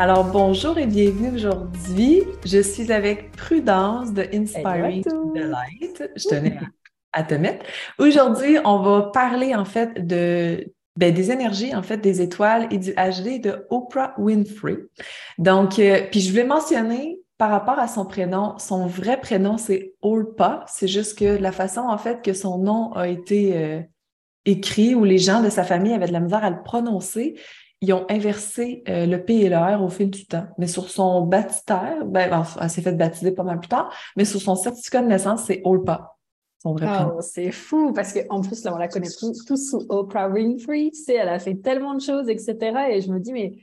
Alors, bonjour et bienvenue aujourd'hui. Je suis avec Prudence de Inspiring to Delight. Je tenais à, te mettre. Aujourd'hui, on va parler en fait de ben, des énergies, en fait, des étoiles et du HD de Oprah Winfrey. Donc, euh, puis je voulais mentionner par rapport à son prénom, son vrai prénom, c'est Oprah. C'est juste que la façon, en fait, que son nom a été euh, écrit ou les gens de sa famille avaient de la misère à le prononcer, ils ont inversé euh, le P et le R au fil du temps. Mais sur son baptistère, ben, elle s'est fait baptiser pas mal plus tard, mais sur son certificat de naissance, c'est Olpa. Oh, c'est fou parce qu'en plus, là, on la connaît tous, sous Oprah Winfrey. Tu sais, elle a fait tellement de choses, etc. Et je me dis, mais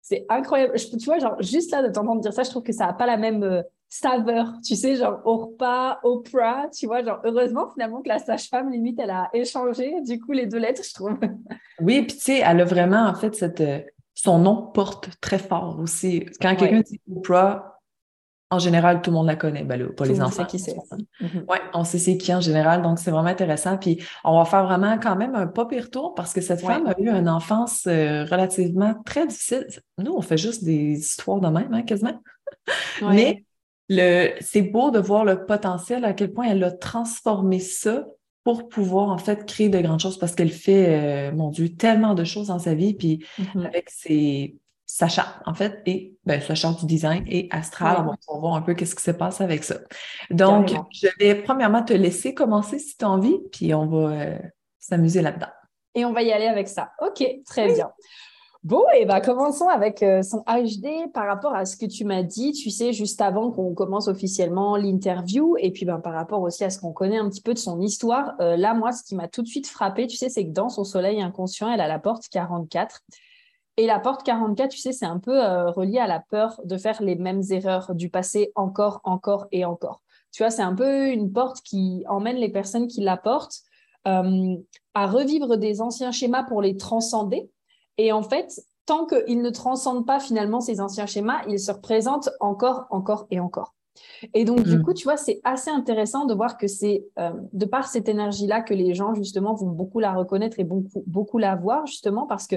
c'est incroyable. tu vois, genre, juste là de t'entendre dire ça, je trouve que ça n'a pas la même. Saveur, tu sais, genre au repas, Oprah, tu vois, genre heureusement finalement que la sage-femme, limite, elle a échangé du coup les deux lettres, je trouve. Oui, puis tu sais, elle a vraiment en fait cette. Euh, son nom porte très fort aussi. Quand quelqu'un dit Oprah, en général, tout le monde la connaît. Ben pas les enfants. qui c'est. Mhm. Oui, on sait c'est qui en général, donc c'est vraiment intéressant. Puis on va faire vraiment quand même un pas pire tour parce que cette femme a eu une enfance euh, relativement très difficile. Nous, on fait juste des histoires de même, hein, quasiment. Mais c'est beau de voir le potentiel, à quel point elle a transformé ça pour pouvoir en fait créer de grandes choses parce qu'elle fait, euh, mon Dieu, tellement de choses dans sa vie, puis mm-hmm. avec ses, sa charte, en fait, et ben, sa charte du design et astral, on va voir un peu qu'est-ce qui se passe avec ça. Donc, je vais premièrement te laisser commencer si tu as envie, puis on va euh, s'amuser là-dedans. Et on va y aller avec ça. OK, très bien. Bon, et bah, commençons avec euh, son HD par rapport à ce que tu m'as dit, tu sais, juste avant qu'on commence officiellement l'interview, et puis ben, par rapport aussi à ce qu'on connaît un petit peu de son histoire. Euh, là, moi, ce qui m'a tout de suite frappé, tu sais, c'est que dans son soleil inconscient, elle a la porte 44. Et la porte 44, tu sais, c'est un peu euh, relié à la peur de faire les mêmes erreurs du passé encore, encore et encore. Tu vois, c'est un peu une porte qui emmène les personnes qui la portent à revivre des anciens schémas pour les transcender et en fait, tant qu'il ne transcende pas finalement ces anciens schémas, il se représente encore, encore et encore. Et donc, du mm. coup, tu vois, c'est assez intéressant de voir que c'est euh, de par cette énergie-là que les gens, justement, vont beaucoup la reconnaître et beaucoup, beaucoup la voir, justement, parce que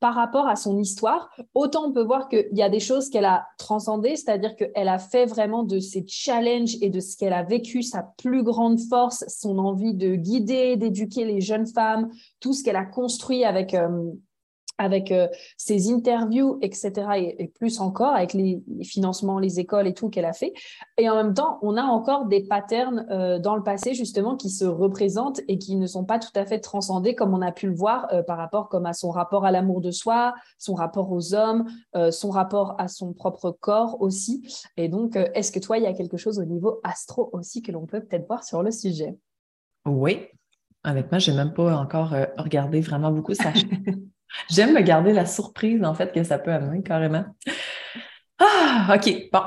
par rapport à son histoire, autant on peut voir qu'il y a des choses qu'elle a transcendées, c'est-à-dire qu'elle a fait vraiment de ses challenges et de ce qu'elle a vécu sa plus grande force, son envie de guider, d'éduquer les jeunes femmes, tout ce qu'elle a construit avec... Euh, avec euh, ses interviews, etc., et, plus encore avec les, financements, les écoles et tout qu'elle a fait. Et en même temps, on a encore des patterns euh, dans le passé, justement, qui se représentent et qui ne sont pas tout à fait transcendés, comme on a pu le voir euh, par rapport comme à son rapport à l'amour de soi, son rapport aux hommes, son rapport à son propre corps aussi. Et donc, est-ce que toi, il y a quelque chose au niveau astro aussi que l'on peut peut-être voir sur le sujet? Oui. Honnêtement, je n'ai même pas encore regardé vraiment beaucoup sa J'aime me garder la surprise, en fait, que ça peut amener carrément. Ah, OK. Bon.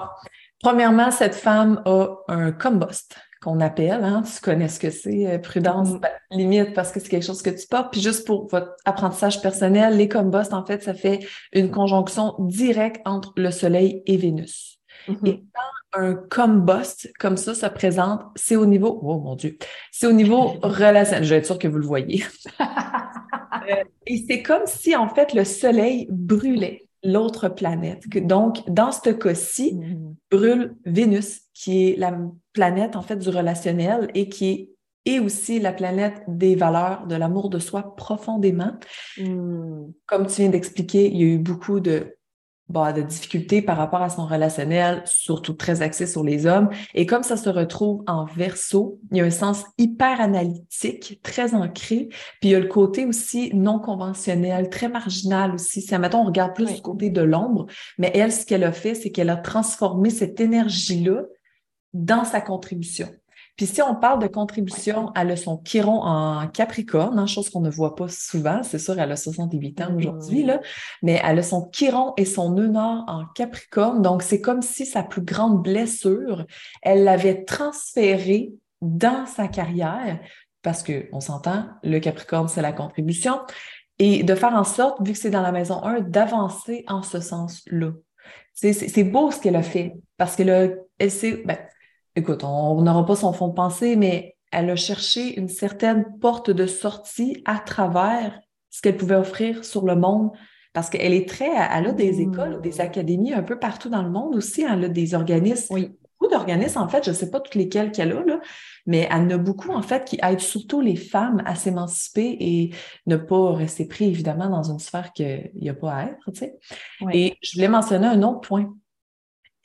Premièrement, cette femme a un compost qu'on appelle, hein, tu connais ce que c'est, euh, prudence, ben, limite parce que c'est quelque chose que tu portes. Puis juste pour votre apprentissage personnel, les composts, en fait, ça fait une conjonction directe entre le Soleil et Vénus. Mm-hmm. Et quand un compost comme ça se présente, c'est au niveau, oh mon Dieu, c'est au niveau relationnel. Je vais être sûre que vous le voyez. Euh, et c'est comme si, en fait, le Soleil brûlait l'autre planète. Donc, dans ce cas-ci, mm-hmm. brûle Vénus, qui est la planète, en fait, du relationnel et qui est aussi la planète des valeurs, de l'amour de soi profondément. Mm. Comme tu viens d'expliquer, il y a eu beaucoup de bah, de difficultés par rapport à son relationnel, surtout très axé sur les hommes. Et comme ça se retrouve en verso, il y a un sens hyper analytique, très ancré. Puis il y a le côté aussi non conventionnel, très marginal aussi. Si, admettons, on regarde plus du côté de l'ombre, mais elle, ce qu'elle a fait, c'est qu'elle a transformé cette énergie-là dans sa contribution. Puis si on parle de contribution, elle a son chiron en Capricorne, hein, chose qu'on ne voit pas souvent. C'est sûr, elle a 68 ans aujourd'hui, là, mais elle a son chiron et son nœud nord en Capricorne. Donc, c'est comme si sa plus grande blessure, elle l'avait transférée dans sa carrière, parce qu'on s'entend, le Capricorne, c'est la contribution, et de faire en sorte, vu que c'est dans la maison 1, d'avancer en ce sens-là. C'est beau ce qu'elle a fait, parce qu'elle elle sait, ben, écoute, on n'aura pas son fond de pensée, mais elle a cherché une certaine porte de sortie à travers ce qu'elle pouvait offrir sur le monde parce qu'elle est très, elle a des écoles, des mmh. académies un peu partout dans le monde aussi. Elle a des organismes, oui. beaucoup d'organismes en fait, je ne sais pas toutes lesquels qu'elle a, là, mais elle en a beaucoup en fait qui aident surtout les femmes à s'émanciper et ne pas rester pris évidemment dans une sphère qu'il n'y a pas à être. Tu sais. Et je voulais mentionner un autre point.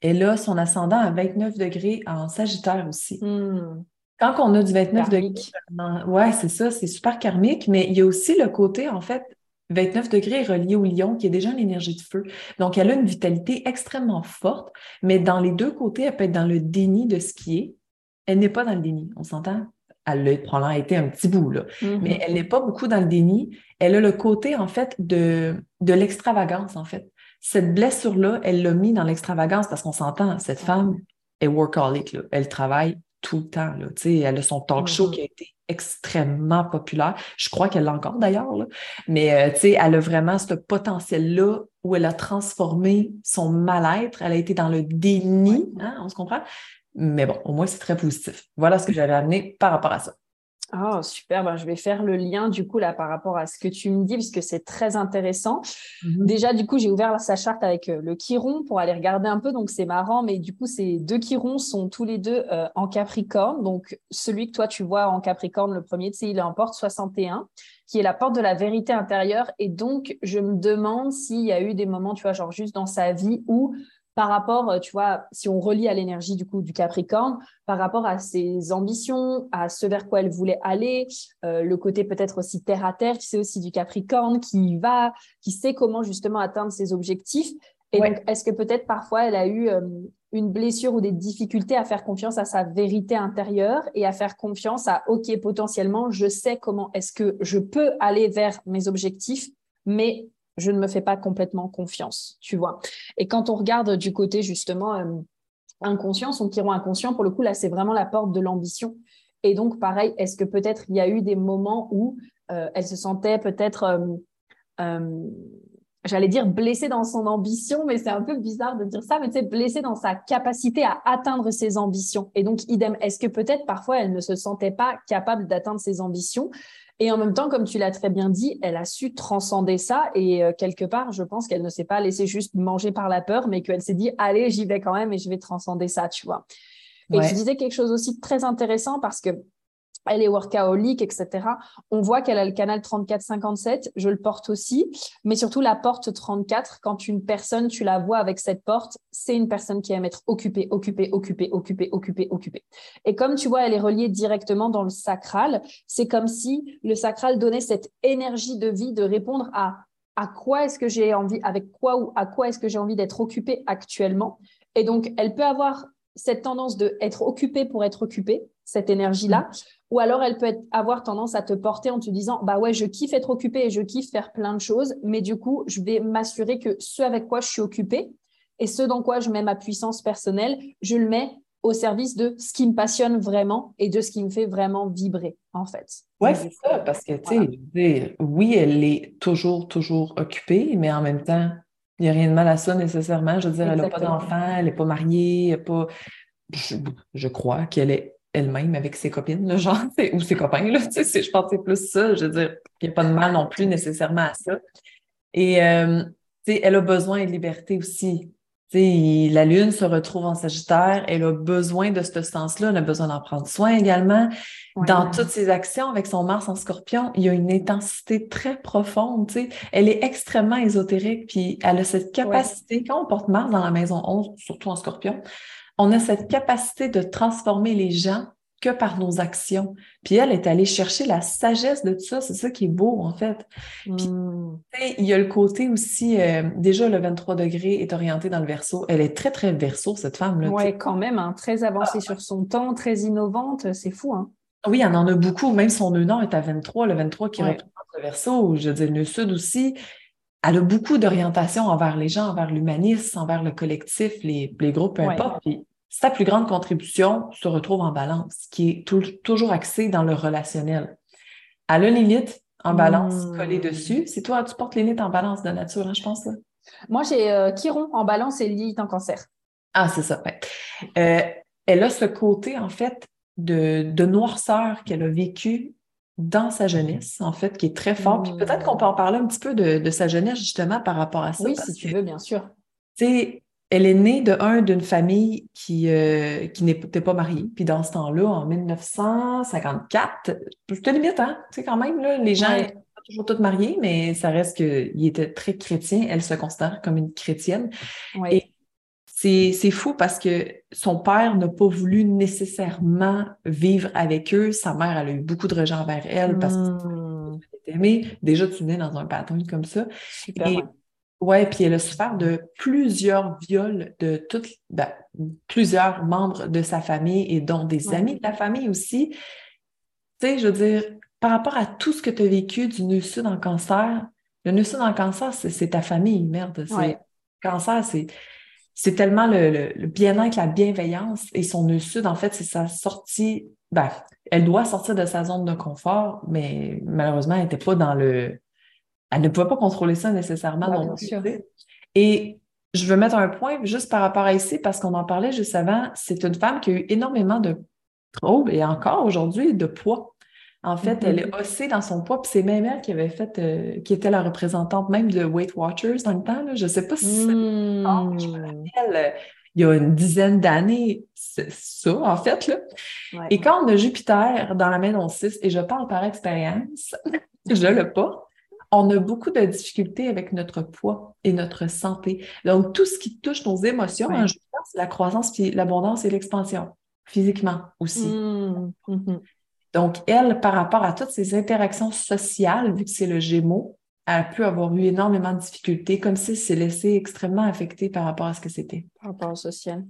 Elle a son ascendant à 29 degrés en Sagittaire aussi. Mmh. Quand on a du 29 degrés, ouais, c'est ça, c'est super karmique, mais il y a aussi le côté, en fait, 29 degrés relié au lion, qui est déjà une énergie de feu. Donc, elle a une vitalité extrêmement forte, mais dans les deux côtés, elle peut être dans le déni de ce qui est. Elle n'est pas dans le déni, on s'entend? Elle l'a probablement été un petit bout, là. Mm-hmm. Mais elle n'est pas beaucoup dans le déni. Elle a le côté, en fait, de, de l'extravagance, en fait. Cette blessure-là, elle l'a mis dans l'extravagance parce qu'on s'entend, cette femme est workaholic, là. Elle travaille tout le temps. Là. Elle a son talk show qui a été extrêmement populaire. Je crois qu'elle l'a encore d'ailleurs. Mais euh, elle a vraiment ce potentiel-là où elle a transformé son mal-être. Elle a été dans le déni, hein, on se comprend? Mais bon, au moins, c'est très positif. Voilà ce que j'avais amené par rapport à ça. Oh, super. Ben, je vais faire le lien du coup là par rapport à ce que tu me dis, puisque c'est très intéressant. Mhm. Déjà, du coup, j'ai ouvert sa charte avec euh, le Chiron pour aller regarder un peu. Donc, c'est marrant, mais du coup, ces deux Chirons sont tous les deux euh, en Capricorne. Donc, celui que toi, tu vois en Capricorne, le premier, tu sais, il est en porte 61, qui est la porte de la vérité intérieure. Et donc, je me demande s'il y a eu des moments, tu vois, genre juste dans sa vie où par rapport, euh, tu vois, si on relie à l'énergie du coup du Capricorne, par rapport à ses ambitions, à ce vers quoi elle voulait aller, euh, le côté peut-être aussi terre à terre, qui sait aussi du Capricorne, qui va, qui sait comment justement atteindre ses objectifs. Et donc, est-ce que peut-être parfois elle a eu euh, une blessure ou des difficultés à faire confiance à sa vérité intérieure et à faire confiance à, OK, potentiellement, je sais comment est-ce que je peux aller vers mes objectifs, mais je ne me fais pas complètement confiance, tu vois. Et quand on regarde du côté justement euh, inconscient, son chiron inconscient, pour le coup, là, c'est vraiment la porte de l'ambition. Et donc, pareil, est-ce que peut-être il y a eu des moments où euh, elle se sentait peut-être, euh, j'allais dire blessée dans son ambition, mais c'est un peu bizarre de dire ça, mais tu blessée dans sa capacité à atteindre ses ambitions. Et donc, idem, est-ce que peut-être parfois elle ne se sentait pas capable d'atteindre ses ambitions? Et en même temps, comme tu l'as très bien dit, elle a su transcender ça. Et euh, quelque part, je pense qu'elle ne s'est pas laissée juste manger par la peur, mais qu'elle s'est dit, allez, j'y vais quand même et je vais transcender ça, tu vois. Et je disais quelque chose aussi très intéressant parce que elle est workaholic, etc. On voit qu'elle a le canal 34-57, je le porte aussi, mais surtout la porte 34, quand une personne, tu la vois avec cette porte, c'est une personne qui aime être occupée, occupée, occupée, occupée, occupée, occupée. Et comme tu vois, elle est reliée directement dans le sacral, c'est comme si le sacral donnait cette énergie de vie de répondre à à quoi est-ce que j'ai envie, avec quoi ou à quoi est-ce que j'ai envie d'être occupée actuellement. Et donc, elle peut avoir cette tendance de être occupée pour être occupée, cette énergie-là, ou alors elle peut avoir tendance à te porter en te disant bah ouais, je kiffe être occupée et je kiffe faire plein de choses, mais du coup, je vais m'assurer que ce avec quoi je suis occupée et ce dans quoi je mets ma puissance personnelle, je le mets au service de ce qui me passionne vraiment et de ce qui me fait vraiment vibrer, en fait. Oui, c'est ça, parce que, tu sais, oui, elle est toujours, toujours occupée, mais en même temps, il n'y a rien de mal à ça nécessairement. Je veux dire, elle n'a pas d'enfant, elle n'est pas mariée, elle pas. je crois qu'elle est elle-même avec ses copines, le genre, ou ses copains, là, je pense que c'est plus ça. Je veux dire, il n'y a pas de mal non plus nécessairement à ça. Et euh, elle a besoin de liberté aussi. la Lune se retrouve en Sagittaire, elle a besoin de ce sens-là, elle a besoin d'en prendre soin également. Dans toutes ses actions avec son Mars en Scorpion, il y a une intensité très profonde. Elle est extrêmement ésotérique, puis elle a cette capacité, quand on porte Mars dans la maison 11, surtout en Scorpion, on a cette capacité de transformer les gens que par nos actions. Puis elle est allée chercher la sagesse de tout ça. C'est ça qui est beau, en fait. Puis, hmm. il y a le côté aussi, euh, déjà, le 23 degrés est orienté dans le verso. Elle est très, très verso, cette femme-là. Oui, quand même, hein. très avancée ah. sur son temps, très innovante. C'est fou, hein? Oui, elle en a beaucoup. Même son nœud nord est à 23, le 23 qui représente le verso, je veux dire, le nœud sud aussi. Elle a beaucoup d'orientation envers les gens, envers l'humanisme, envers le collectif, les, groupes, peu importe sa plus grande contribution se retrouve en balance, qui est toujours axée dans le relationnel. Elle a Lilith en balance hmm. collée dessus. C'est toi, tu portes Lilith en balance de nature, hein, je pense. Moi, j'ai euh, Chiron en balance et Lilith en cancer. Ah, c'est ça, ouais. Euh, elle a ce côté, en fait, de, noirceur qu'elle a vécu dans sa jeunesse, en fait, qui est très fort. Puis peut-être qu'on peut en parler un petit peu de, sa jeunesse, justement, par rapport à ça. Oui, si tu veux, bien sûr. Tu sais, elle est née de un d'une famille qui, euh, qui n'était pas mariée. Puis dans ce temps-là, en 1954, te limite, hein? Tu sais, quand même, là, les gens sont toujours toutes mariés, mais ça reste qu'il était très chrétien. Elle se considère comme une chrétienne. Et c'est fou parce que son père n'a pas voulu nécessairement vivre avec eux. Sa mère, elle a eu beaucoup de rejet envers elle parce que mmh. aimée. Déjà, tu nais dans un pattern comme ça. Super, Ouais, puis elle a souffert de plusieurs viols de toutes, ben, plusieurs membres de sa famille et dont des amis de la famille aussi. Tu sais, je veux dire, par rapport à tout ce que tu as vécu du nœud sud en cancer, le nœud sud en cancer, c'est ta famille, merde. C'est cancer, c'est c'est tellement le, bien-être, la bienveillance et son nœud sud, en fait, c'est sa sortie. Ben, elle doit sortir de sa zone de confort, mais malheureusement, elle n'était pas dans le elle ne pouvait pas contrôler ça nécessairement. non Et je veux mettre un point juste par rapport à ici, parce qu'on en parlait juste avant. C'est une femme qui a eu énormément de troubles et encore aujourd'hui de poids. En fait, elle est mm-hmm. ossée dans son poids, puis c'est même elle qui avait fait, euh, qui était la représentante même de Weight Watchers dans le temps. Je ne sais pas si c'est mm. je me rappelle, il y a une dizaine d'années, c'est ça, en fait. Là. Et quand on a Jupiter dans la maison 6, et je parle par expérience, je le pas, on a beaucoup de difficultés avec notre poids et notre santé. Donc, tout ce qui touche nos émotions, c'est la croissance, puis l'abondance et l'expansion, physiquement aussi. Mmh, mmh. Donc, elle, par rapport à toutes ces interactions sociales, vu que c'est le Gémeaux, elle a pu avoir eu énormément de difficultés, comme si elle s'est laissée extrêmement affectée par rapport à ce que c'était. Par rapport au social.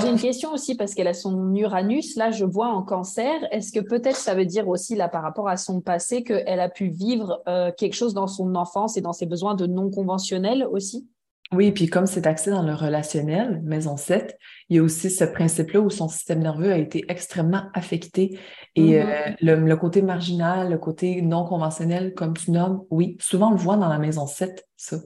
J'ai une question aussi parce qu'elle a son Uranus, là je vois en cancer. Est-ce que peut-être ça veut dire aussi là par rapport à son passé qu'elle a pu vivre euh, quelque chose dans son enfance et dans ses besoins de non conventionnels aussi? Oui, puis comme c'est axé dans le relationnel, maison 7, il y a aussi ce principe-là où son système nerveux a été extrêmement affecté. Et mm-hmm. euh, le, côté marginal, le côté non conventionnel, comme tu nommes, oui, souvent on le voit dans la maison 7, ça.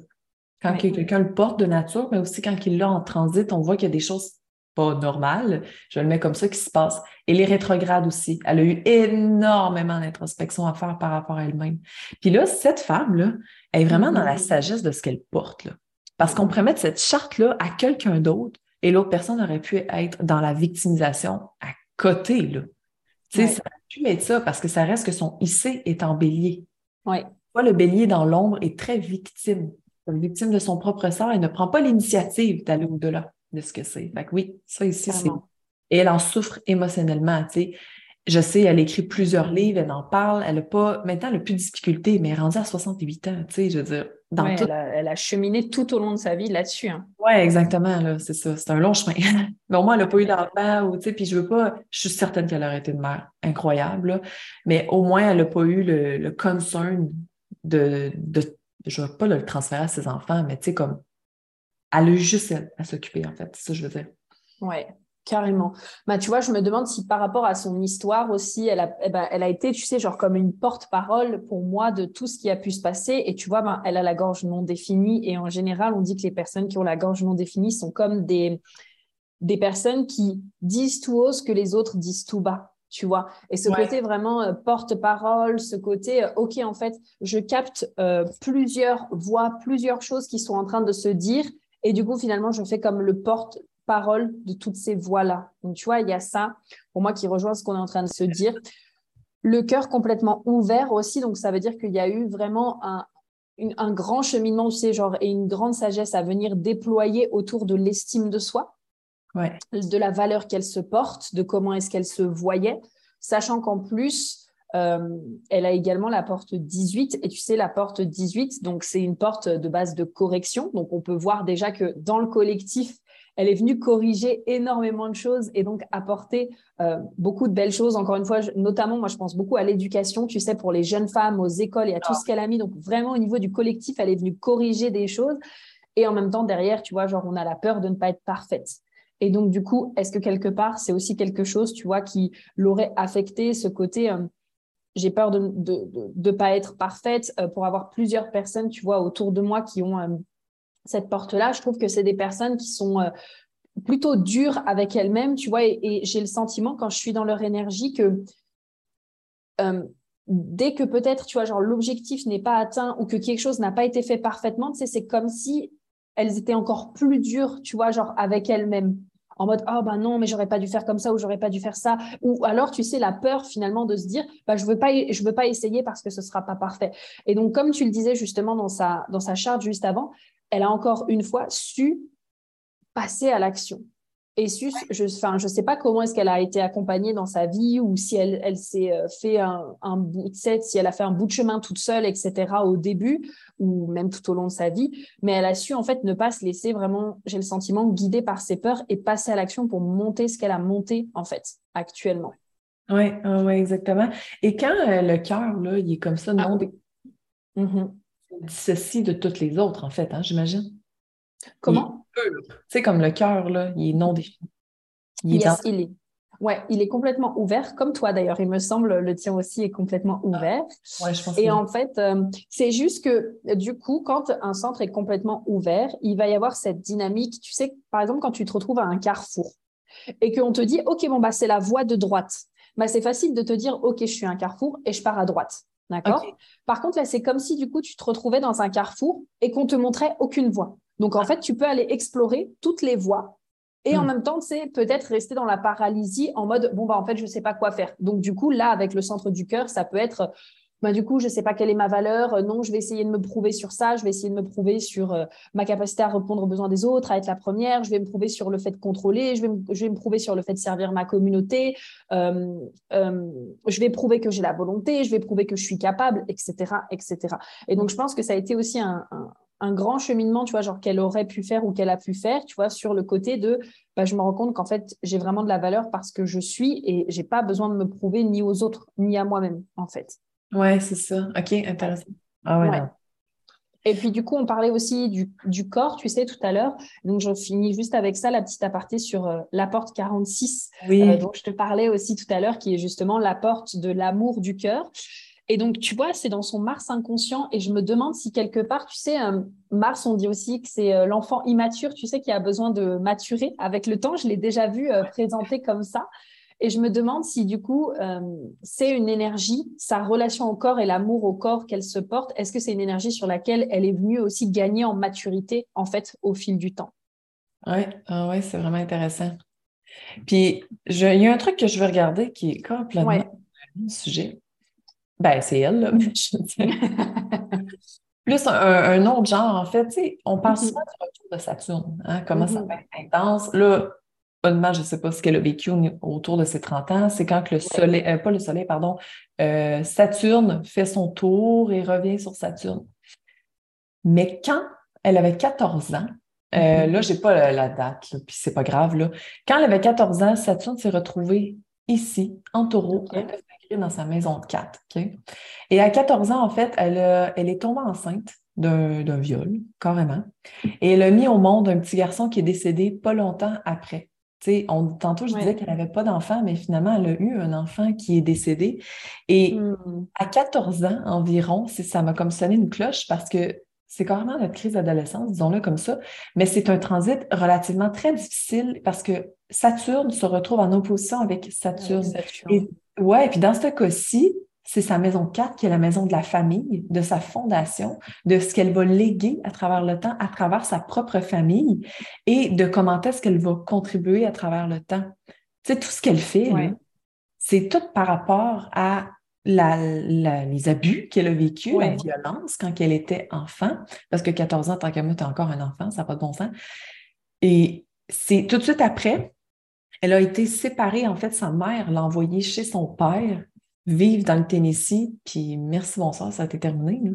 Quand quelqu'un le porte de nature, mais aussi quand il l'a en transit, on voit qu'il y a des choses pas normal, je le mets comme ça, qui se passe. Et les rétrogrades aussi. Elle a eu énormément d'introspection à faire par rapport à elle-même. Puis là, cette femme-là, elle est vraiment dans la mm-hmm. sagesse de ce qu'elle porte. Là. Parce qu'on pourrait mettre cette charte-là à quelqu'un d'autre et l'autre personne aurait pu être dans la victimisation à côté. Là. Tu sais, ça aurait pu être ça parce que ça reste que son IC est en bélier. Ouais. le bélier dans l'ombre est très victime. Victime de son propre sort et ne prend pas l'initiative d'aller au-delà de ce que c'est. Fait que oui, ça ici, c'est. Et elle en souffre émotionnellement, tu sais. Je sais, elle écrit plusieurs livres, elle en parle, elle n'a pas, maintenant, elle n'a plus de difficultés, mais elle est rendue à 68 ans, tu sais, je veux dire. Dans elle, a, cheminé tout au long de sa vie là-dessus. Hein. Oui, exactement, là, c'est ça. C'est un long chemin. mais au moins, elle n'a pas eu d'enfant, ou, tu sais, puis je veux pas, je suis certaine qu'elle aurait été une mère incroyable, mais au moins, elle n'a pas eu le, le concern de, de, je ne veux pas le transférer à ses enfants, mais tu sais, comme elle a eu juste à s'occuper, en fait. C'est ça que je veux dire. Oui, carrément. Bah, tu vois, je me demande si par rapport à son histoire aussi, elle a, eh ben, elle a été, tu sais, genre comme une porte-parole pour moi de tout ce qui a pu se passer. Et tu vois, ben, elle a la gorge non définie. Et en général, on dit que les personnes qui ont la gorge non définie sont comme des, des personnes qui disent tout haut ce que les autres disent tout bas tu vois. Et ce côté vraiment euh, porte-parole, ce côté, euh, OK, en fait, je capte euh, plusieurs voix, plusieurs choses qui sont en train de se dire et du coup, finalement, je fais comme le porte-parole de toutes ces voix-là. Donc, tu vois, il y a ça, pour moi, qui rejoint ce qu'on est en train de se dire. Le cœur complètement ouvert aussi. Donc, ça veut dire qu'il y a eu vraiment un, un grand cheminement, tu sais, genre, et une grande sagesse à venir déployer autour de l'estime de soi, ouais. de la valeur qu'elle se porte, de comment est-ce qu'elle se voyait. sachant qu'en plus, euh, elle a également la porte 18. Et tu sais, la porte 18, donc c'est une porte de base de correction. Donc on peut voir déjà que dans le collectif, elle est venue corriger énormément de choses et donc apporter euh, beaucoup de belles choses. Encore une fois, notamment, moi, je pense beaucoup à l'éducation, tu sais, pour les jeunes femmes, aux écoles et à tout ce qu'elle a mis. Donc, vraiment, au niveau du collectif, elle est venue corriger des choses. Et en même temps, derrière, tu vois, genre, on a la peur de ne pas être parfaite. Et donc, du coup, est-ce que quelque part, c'est aussi quelque chose, tu vois, qui l'aurait affecté, ce côté, euh, j'ai peur de ne de, de, pas être parfaite euh, pour avoir plusieurs personnes, tu vois, autour de moi qui ont cette porte-là, je trouve que c'est des personnes qui sont euh, plutôt dures avec elles-mêmes, tu vois, et, j'ai le sentiment quand je suis dans leur énergie que euh, dès que peut-être, tu vois, genre l'objectif n'est pas atteint ou que quelque chose n'a pas été fait parfaitement, tu sais, c'est comme si elles étaient encore plus dures, tu vois, genre avec elles-mêmes. En mode oh ben non mais j'aurais pas dû faire comme ça ou j'aurais pas dû faire ça ou alors tu sais la peur finalement de se dire bah je veux pas veux pas essayer parce que ce sera pas parfait et donc comme tu le disais justement dans sa dans sa charte juste avant elle a encore une fois su passer à l'action. Et su, je ne je sais pas comment est-ce qu'elle a été accompagnée dans sa vie ou si elle, elle s'est euh, fait un, un bout de si elle a fait un bout de chemin toute seule, etc. au début ou même tout au long de sa vie. Mais elle a su en fait ne pas se laisser vraiment, j'ai le sentiment, guider par ses peurs et passer à l'action pour monter ce qu'elle a monté en fait actuellement. Oui, ouais, exactement. Et quand euh, le cœur, là, il est comme ça, non, ah. Ceci de toutes les autres, en fait, hein, j'imagine. Comment? C'est comme le cœur, là, il est non défini. Il est, il est. Ouais, il est complètement ouvert, comme toi d'ailleurs, il me semble, le tien aussi est complètement ouvert. Ouais, je pense Et en fait, euh, c'est juste que du coup, quand un centre est complètement ouvert, il va y avoir cette dynamique. Tu sais, par exemple, quand tu te retrouves à un carrefour et qu'on te dit, OK, bon, bah, c'est la voie de droite, bah, c'est facile de te dire, OK, je suis un carrefour et je pars à droite. D'accord? Par contre, là, c'est comme si du coup, tu te retrouvais dans un carrefour et qu'on te montrait aucune voie. Donc, en ah. fait, tu peux aller explorer toutes les voies et en hmm. même temps, c'est peut-être rester dans la paralysie en mode, bon, bah, en fait, je ne sais pas quoi faire. Donc, du coup, là, avec le centre du cœur, ça peut être bah, du coup, je ne sais pas quelle est ma valeur. Euh, non, je vais essayer de me prouver sur ça. Je vais essayer de me prouver sur euh, ma capacité à répondre aux besoins des autres, à être la première. Je vais me prouver sur le fait de contrôler. Je vais me, prouver sur le fait de servir ma communauté. Euh, je vais prouver que j'ai la volonté. Je vais prouver que je suis capable, etc., etc. Et donc, je pense que ça a été aussi un, un, grand cheminement, tu vois, genre qu'elle aurait pu faire ou qu'elle a pu faire, tu vois, sur le côté de, bah, je me rends compte qu'en fait, j'ai vraiment de la valeur parce que je suis et j'ai pas besoin de me prouver ni aux autres, ni à moi-même, en fait. Ouais, c'est ça. OK, intéressant. Ah ouais, Et puis, du coup, on parlait aussi du, du, corps, tu sais, tout à l'heure. Donc, je finis juste avec ça, la petite aparté sur euh, la porte 46, oui. Euh, dont je te parlais aussi tout à l'heure, qui est justement la porte de l'amour du cœur. Et donc, tu vois, c'est dans son Mars inconscient. Et je me demande si quelque part, tu sais, euh, Mars, on dit aussi que c'est l'enfant immature, tu sais, qui a besoin de maturer avec le temps. Je l'ai déjà vu présenté comme ça. Et je me demande si du coup, euh, c'est une énergie, sa relation au corps et l'amour au corps qu'elle se porte, est-ce que c'est une énergie sur laquelle elle est venue aussi gagner en maturité, en fait, au fil du temps? Oui, ah ouais, c'est vraiment intéressant. Puis, je, il y a un truc que je veux regarder qui est complètement ouais. sujet. Ben, c'est elle, là, Plus un, autre genre, en fait, on parle mm-hmm. souvent du retour de Saturne, hein, comment ça va être intense. Là, honnêtement, je ne sais pas ce qu'elle a vécu autour de ses 30 ans, c'est quand le soleil, euh, pas le soleil, pardon, euh, Saturne fait son tour et revient sur Saturne. Mais quand elle avait 14 ans, euh, mm-hmm. là, je n'ai pas la, date, puis c'est pas grave, là. Quand elle avait 14 ans, Saturne s'est retrouvée ici, en taureau, dans sa maison de 4. Et à 14 ans, en fait, elle, elle est tombée enceinte d'un viol, carrément. Et elle a mis au monde un petit garçon qui est décédé pas longtemps après on, tantôt, je disais qu'elle n'avait pas d'enfant, mais finalement, elle a eu un enfant qui est décédé. Et hmm. à 14 ans environ, ça m'a comme sonné une cloche parce que c'est carrément notre crise d'adolescence, disons-le comme ça, mais c'est un transit relativement très difficile parce que Saturne se retrouve en opposition avec Saturne. Saturne. Et, ouais, et puis dans ce cas-ci, c'est sa maison 4 qui est la maison de la famille, de sa fondation, de ce qu'elle va léguer à travers le temps, à travers sa propre famille et de comment est-ce qu'elle va contribuer à travers le temps. Tu sais, tout ce qu'elle fait, c'est tout par rapport à les abus qu'elle a vécu, la violence quand elle était enfant, parce que 14 ans, tant qu'à moi, tu encore un enfant, ça n'a pas de bon sens. Et c'est tout de suite après, Elle a été séparée, en fait, sa mère l'a envoyée chez son père, vivre dans le Tennessee, puis merci, bonsoir, ça a été terminé.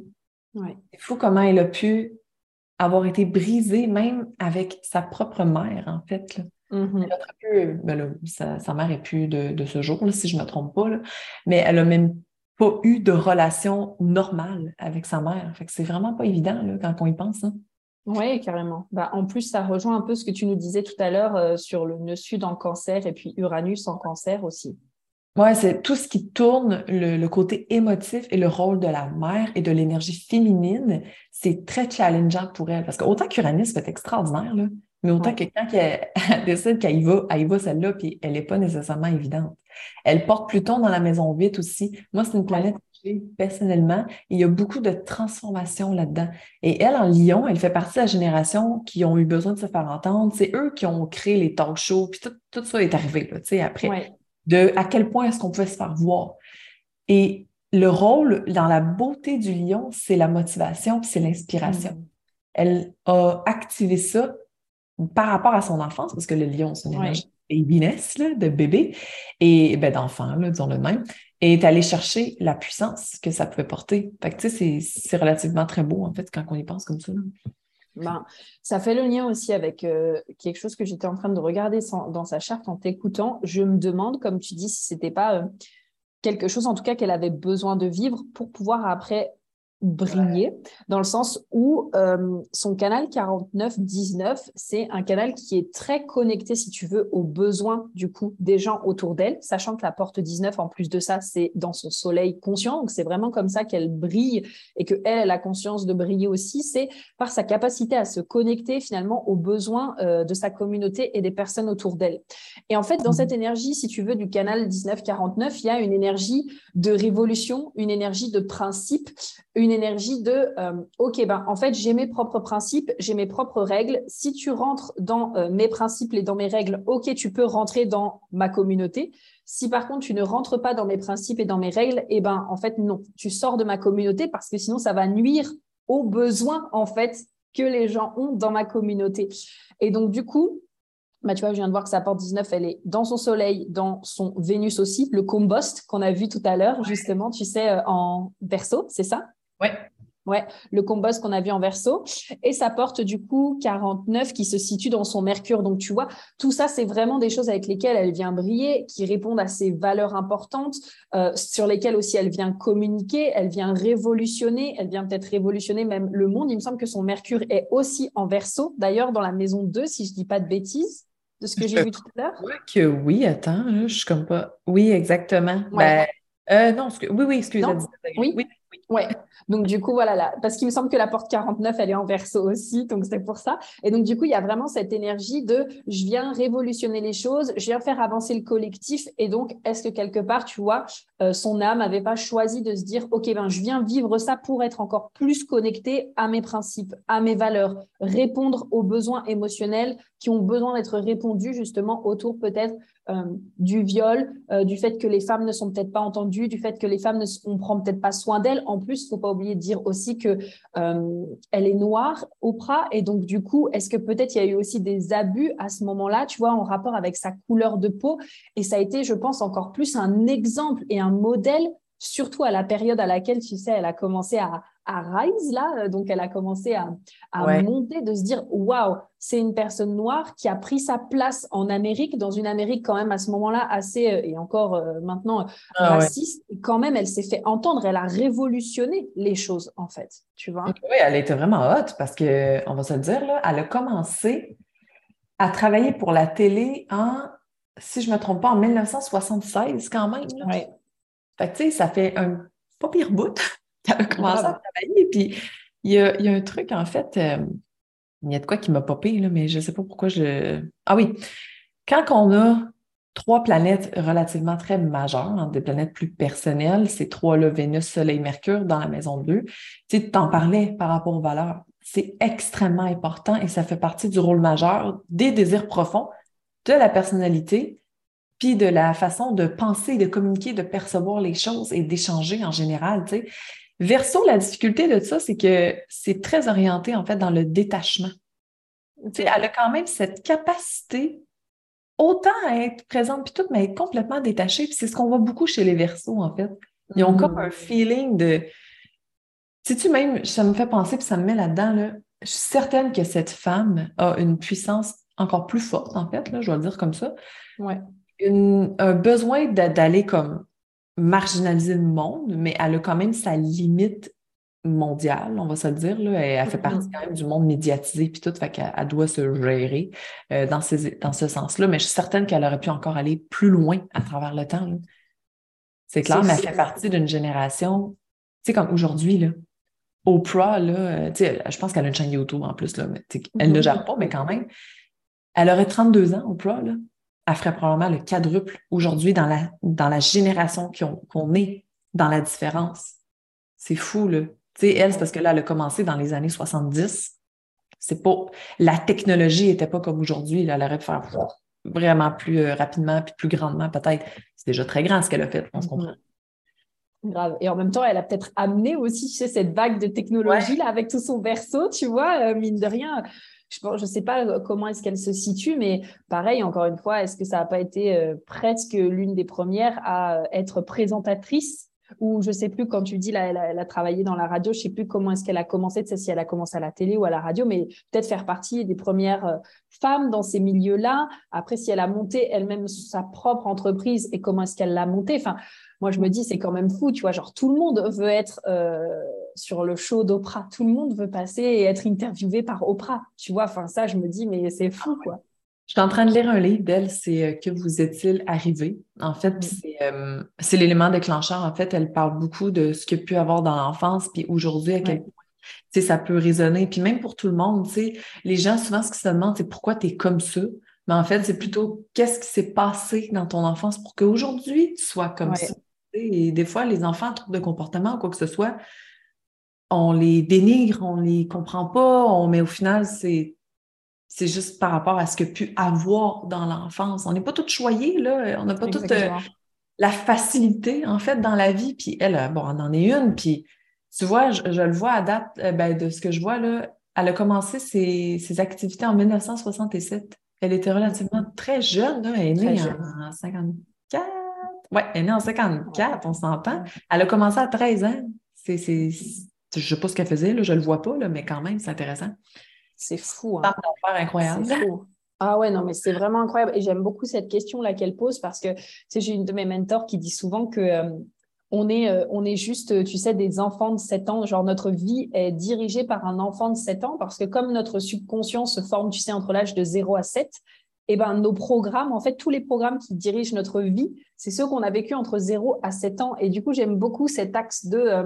Ouais. Il faut comment elle a pu avoir été brisée, même avec sa propre mère, en fait. Là. Mhm. Ben là, sa, sa, mère est plus de, de ce jour, là, si je ne me trompe pas, là. mais elle a même pas eu de relation normale avec sa mère. Fait que c'est vraiment pas évident quand on y pense. Hein. Oui, carrément. Bah, en plus, ça rejoint un peu ce que tu nous disais tout à l'heure euh, sur le nœud sud en cancer et puis Uranus en cancer aussi. Oui, c'est tout ce qui tourne le, le, côté émotif et le rôle de la mère et de l'énergie féminine, c'est très challengeant pour elle. Parce qu'autant qu'Uranus peut être extraordinaire, là, mais autant ouais. que quand elle, elle décide qu'elle y va, elle y va celle-là, puis elle n'est pas nécessairement évidente. Elle porte Pluton dans la maison 8 aussi. Moi, c'est une planète que j'ai personnellement. Et il y a beaucoup de transformations là-dedans. Et elle, en Lyon, elle fait partie de la génération qui ont eu besoin de se faire entendre. C'est eux qui ont créé les talk shows, puis tout, tout ça est arrivé, tu sais, après. Ouais. De à quel point est-ce qu'on pouvait se faire voir. Et le rôle dans la beauté du lion, c'est la motivation, c'est l'inspiration. Mmh. Elle a activé ça par rapport à son enfance, parce que le lion, c'est une énergie ouais. babyness, là, de bébé, et ben, d'enfant, disons-le même, et est allé chercher la puissance que ça pouvait porter. Fait que, tu sais, c'est relativement très beau, en fait, quand on y pense comme ça. Ben, ça fait le lien aussi avec euh, quelque chose que j'étais en train de regarder dans sa charte en t'écoutant. Je me demande, comme tu dis, si c'était pas euh, quelque chose, en tout cas, qu'elle avait besoin de vivre pour pouvoir après briller, ouais. dans le sens où euh, son canal 49-19, c'est un canal qui est très connecté, si tu veux, aux besoins du coup des gens autour d'elle, sachant que la porte 19, en plus de ça, c'est dans son soleil conscient, donc c'est vraiment comme ça qu'elle brille et que elle, elle a conscience de briller aussi, c'est par sa capacité à se connecter finalement aux besoins euh, de sa communauté et des personnes autour d'elle. Et en fait, dans mmh. cette énergie, si tu veux, du canal 19-49, il y a une énergie de révolution, une énergie de principe, une énergie de euh, OK, ben, en fait, j'ai mes propres principes, j'ai mes propres règles. Si tu rentres dans euh, mes principes et dans mes règles, OK, tu peux rentrer dans ma communauté. Si par contre, tu ne rentres pas dans mes principes et dans mes règles, eh ben, en fait, non, tu sors de ma communauté parce que sinon, ça va nuire aux besoins, en fait, que les gens ont dans ma communauté. Et donc, du coup, bah, tu vois, je viens de voir que sa porte 19, elle est dans son soleil, dans son Vénus aussi, le compost qu'on a vu tout à l'heure, justement, tu sais, euh, en verso, c'est ça? Ouais. Ouais, le compost qu'on a vu en verso. Et ça porte du coup 49 qui se situe dans son Mercure. Donc, tu vois, tout ça, c'est vraiment des choses avec lesquelles elle vient briller, qui répondent à ses valeurs importantes, euh, sur lesquelles aussi elle vient communiquer, elle vient révolutionner, elle vient peut-être révolutionner même le monde. Il me semble que son Mercure est aussi en verso, d'ailleurs, dans la maison 2, si je dis pas de bêtises de ce que j'ai vu tout à l'heure? que oui, attends, je suis comme pas. Oui, exactement. Ouais. Ben, euh, non, oui, oui, excusez-moi. Oui, oui. Ouais. Donc du coup voilà là, parce qu'il me semble que la porte 49 elle est en verso aussi, donc c'est pour ça. Et donc du coup il y a vraiment cette énergie de je viens révolutionner les choses, je viens faire avancer le collectif. Et donc est-ce que quelque part tu vois euh, son âme n'avait pas choisi de se dire ok ben je viens vivre ça pour être encore plus connecté à mes principes, à mes valeurs, répondre aux besoins émotionnels qui ont besoin d'être répondus justement autour peut-être euh, du viol, euh, du fait que les femmes ne sont peut-être pas entendues, du fait que les femmes ne on prend peut-être pas soin d'elles. Plus, il faut pas oublier de dire aussi que euh, elle est noire, Oprah, et donc du coup, est-ce que peut-être il y a eu aussi des abus à ce moment-là, tu vois, en rapport avec sa couleur de peau, et ça a été, je pense, encore plus un exemple et un modèle surtout à la période à laquelle, tu sais, elle a commencé à, à rise, là, donc elle a commencé à, à ouais. monter, de se dire, waouh, c'est une personne noire qui a pris sa place en Amérique, dans une Amérique quand même à ce moment-là assez, euh, et encore euh, maintenant, ah, raciste, ouais. et quand même, elle s'est fait entendre, elle a révolutionné les choses, en fait, tu vois. Oui, elle était vraiment hot, parce que, on va se le dire, là, elle a commencé à travailler pour la télé en, si je ne me trompe pas, en 1976 quand même. Ouais. Fait que, tu sais, ça fait un pas pire bout qu'elle a commencé ah, à travailler. Puis, il y a, y a, un truc, en fait, euh, il y a de quoi qui m'a popé, là, mais je ne sais pas pourquoi je. Ah oui, quand on a trois planètes relativement très majeures, hein, des planètes plus personnelles, ces trois-là, Vénus, Soleil, Mercure, dans la maison 2, tu sais, t'en parlais par rapport aux valeurs. C'est extrêmement important et ça fait partie du rôle majeur des désirs profonds de la personnalité puis de la façon de penser, de communiquer, de percevoir les choses et d'échanger en général. Tu. Verso, la difficulté de ça, c'est que c'est très orienté en fait dans le détachement. Tu elle a quand même cette capacité autant être présente puis tout, mais être complètement détachée. Puis c'est ce qu'on voit beaucoup chez les versos, en fait. Ils ont comme un mm. feeling de. Sais-tu même, ça me fait penser, puis ça me met là-dedans, là, je suis certaine que cette femme a une puissance encore plus forte, en fait, là, je vais le dire comme ça. Ouais. Un besoin d'aller comme marginaliser le monde, mais elle a quand même sa limite mondiale, on va se le dire. Là. Elle, fait partie mm-hmm. quand même du monde médiatisé puis tout, fait qu'elle doit se gérer euh, dans, dans ce sens-là. Mais je suis certaine qu'elle aurait pu encore aller plus loin à travers le temps. C'est clair, mais elle fait partie d'une génération, tu sais, comme aujourd'hui, là. Oprah, là, je pense qu'elle a une chaîne YouTube en plus, là, mais elle ne mm-hmm. gère pas, mais quand même. Elle aurait 32 ans, Oprah, là. Elle ferait probablement le quadruple aujourd'hui dans la, dans la génération qu'on est dans la différence. C'est fou, là. Tu sais, elle, c'est parce que là, elle a commencé dans les années 70. C'est pas, la technologie n'était pas comme aujourd'hui. Elle aurait pu faire vraiment plus euh, rapidement puis plus grandement, peut-être. C'est déjà très grand ce qu'elle a fait, on se comprend. Grave. Et en même temps, elle a peut-être amené aussi tu sais, cette vague de technologie là, avec tout son berceau, tu vois, euh, mine de rien. Je ne sais pas euh, comment est-ce qu'elle se situe, mais pareil, encore une fois, est-ce que ça n'a pas été presque l'une des premières à être présentatrice? Ou je sais plus quand tu dis là, elle a, travaillé dans la radio, je sais plus comment est-ce qu'elle a commencé, tu sais si elle a commencé à la télé ou à la radio, mais peut-être faire partie des premières euh, femmes dans ces milieux-là. Après, si elle a monté elle-même sa propre entreprise et comment est-ce qu'elle l'a montée. Enfin, moi je me dis c'est quand même fou, tu vois, genre tout le monde veut être euh, sur le show d'Oprah, tout le monde veut passer et être interviewé par Oprah, tu vois. Enfin ça, je me dis mais c'est fou quoi. Je suis en train de lire un livre d'elle, c'est euh, Que vous est-il arrivé? En fait, euh, c'est l'élément déclencheur. En fait, elle parle beaucoup de ce qu'il y a pu avoir dans l'enfance, puis aujourd'hui, à quel point ça peut résonner. Puis même pour tout le monde, les gens, souvent, ce qu'ils se demandent, c'est pourquoi tu es comme ça? Mais en fait, c'est plutôt qu'est-ce qui s'est passé dans ton enfance pour qu'aujourd'hui, tu sois comme ça? Et des fois, les enfants, trouvent de comportement ou quoi que ce soit, on les dénigre, on les comprend pas, on, mais au final, c'est c'est juste par rapport à ce que pu avoir dans l'enfance. On n'est pas toutes choyées, là. On n'a pas toute euh, la facilité, en fait, dans la vie. Puis elle, euh, bon, on en est une. Puis tu vois, je, le vois à date euh, ben, de ce que je vois, là. Elle a commencé ses, activités en 1967. Elle était relativement très jeune, Elle est née en, 54. Oui, elle est née en 54, on s'entend. Elle a commencé à 13 ans. C'est, je ne sais pas ce qu'elle faisait, là, je ne le vois pas, là, mais quand même, c'est intéressant. C'est fou. Hein. incroyable. Ah ouais, non, mais c'est vraiment incroyable. Et j'aime beaucoup cette question-là qu'elle pose parce que j'ai une de mes mentors qui dit souvent que euh, on, est, euh, on est juste, tu sais, des enfants de 7 ans. Genre, notre vie est dirigée par un enfant de 7 ans parce que comme notre subconscient se forme, tu sais, entre l'âge de 0 à 7, et eh ben, nos programmes, en fait, tous les programmes qui dirigent notre vie, c'est ceux qu'on a vécu entre 0 à 7 ans. Et du coup, j'aime beaucoup cet axe de, euh,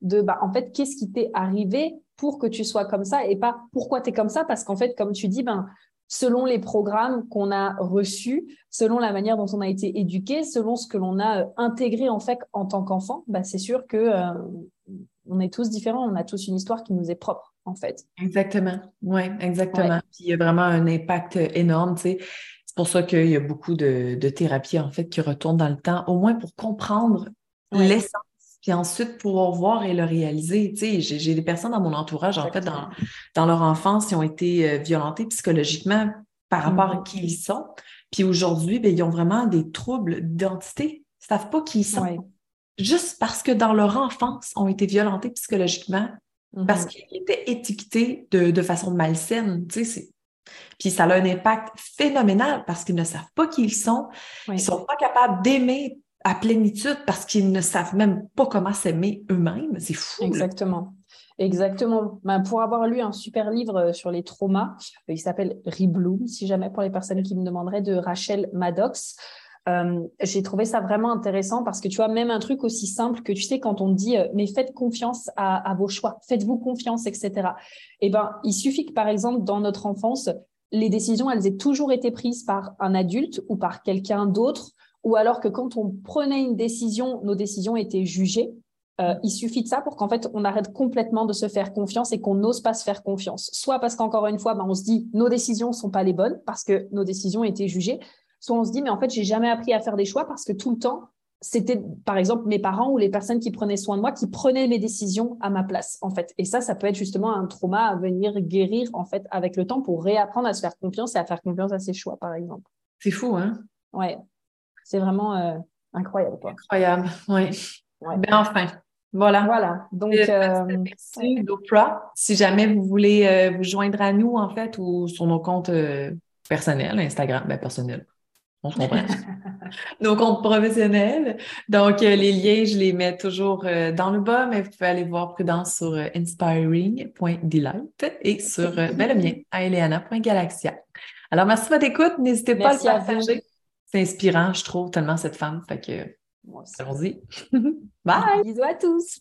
de bah, en fait, qu'est-ce qui t'est arrivé pour que tu sois comme ça et pas pourquoi tu es comme ça? Parce qu'en fait comme tu dis ben selon les programmes qu'on a reçus, selon la manière dont on a été éduqué, selon ce que l'on a euh, intégré en fait en tant qu'enfant, ben, c'est sûr que euh, on est tous différents, on a tous une histoire qui nous est propre en fait. Exactement. Oui, exactement. Puis il y a vraiment un impact énorme, tu sais. C'est pour ça qu'il y a beaucoup de, de thérapies en fait qui retournent dans le temps, au moins pour comprendre l'essence puis ensuite pouvoir voir et le réaliser. Tu sais, j'ai des personnes dans mon entourage, en fait, dans, dans leur enfance, qui ont été euh, violentées psychologiquement par rapport à mm-hmm. qui ils sont. Puis aujourd'hui, ben, ils ont vraiment des troubles d'identité. Ils ne savent pas qui ils sont. Juste parce que dans leur enfance, ont été violentés psychologiquement, parce mm-hmm. qu'ils étaient étiquetés de, de façon malsaine. Tu sais, puis ça a un impact phénoménal parce qu'ils ne savent pas qui ils sont. Ils ne sont pas capables d'aimer à plénitude parce qu'ils ne savent même pas comment s'aimer eux-mêmes. C'est fou. Exactement. Exactement. Ben, pour avoir lu un super livre euh, sur les traumas, euh, il s'appelle Rebloom, si jamais pour les personnes qui me demanderaient, de Rachel Maddox. Euh, j'ai trouvé ça vraiment intéressant parce que tu vois, même un truc aussi simple que tu sais, quand on dit mais faites confiance à, vos choix, faites-vous confiance, etc. Eh ben, il suffit que par exemple, dans notre enfance, les décisions, elles aient toujours été prises par un adulte ou par quelqu'un d'autre ou alors que quand on prenait une décision, nos décisions étaient jugées. Euh, il suffit de ça pour qu'en fait, on arrête complètement de se faire confiance et qu'on n'ose pas se faire confiance. Soit parce qu'encore une fois, ben, on se dit nos décisions sont pas les bonnes parce que nos décisions étaient jugées. Soit on se dit mais en fait, j'ai jamais appris à faire des choix parce que tout le temps, c'était par exemple mes parents ou les personnes qui prenaient soin de moi qui prenaient mes décisions à ma place en fait. Et ça, ça peut être justement un trauma à venir guérir en fait avec le temps pour réapprendre à se faire confiance et à faire confiance à ses choix par exemple. C'est fou, hein? Ouais. C'est vraiment euh, incroyable. Quoi. Incroyable, oui. Ouais. Ben enfin, voilà. Voilà. Donc, euh, merci, Dopra. Si jamais vous voulez euh, vous joindre à nous, en fait, ou sur nos comptes personnels, Instagram, ben personnel. On se comprend. nos comptes professionnels. Donc, les liens, je les mets toujours dans le bas, mais vous pouvez aller voir Prudence sur inspiring.delight et sur ben, le mien, à Alors, merci de votre écoute. N'hésitez pas à le partager. C'est inspirant, je trouve, tellement cette femme. Fait que, allons-y. Bye! Bisous à tous!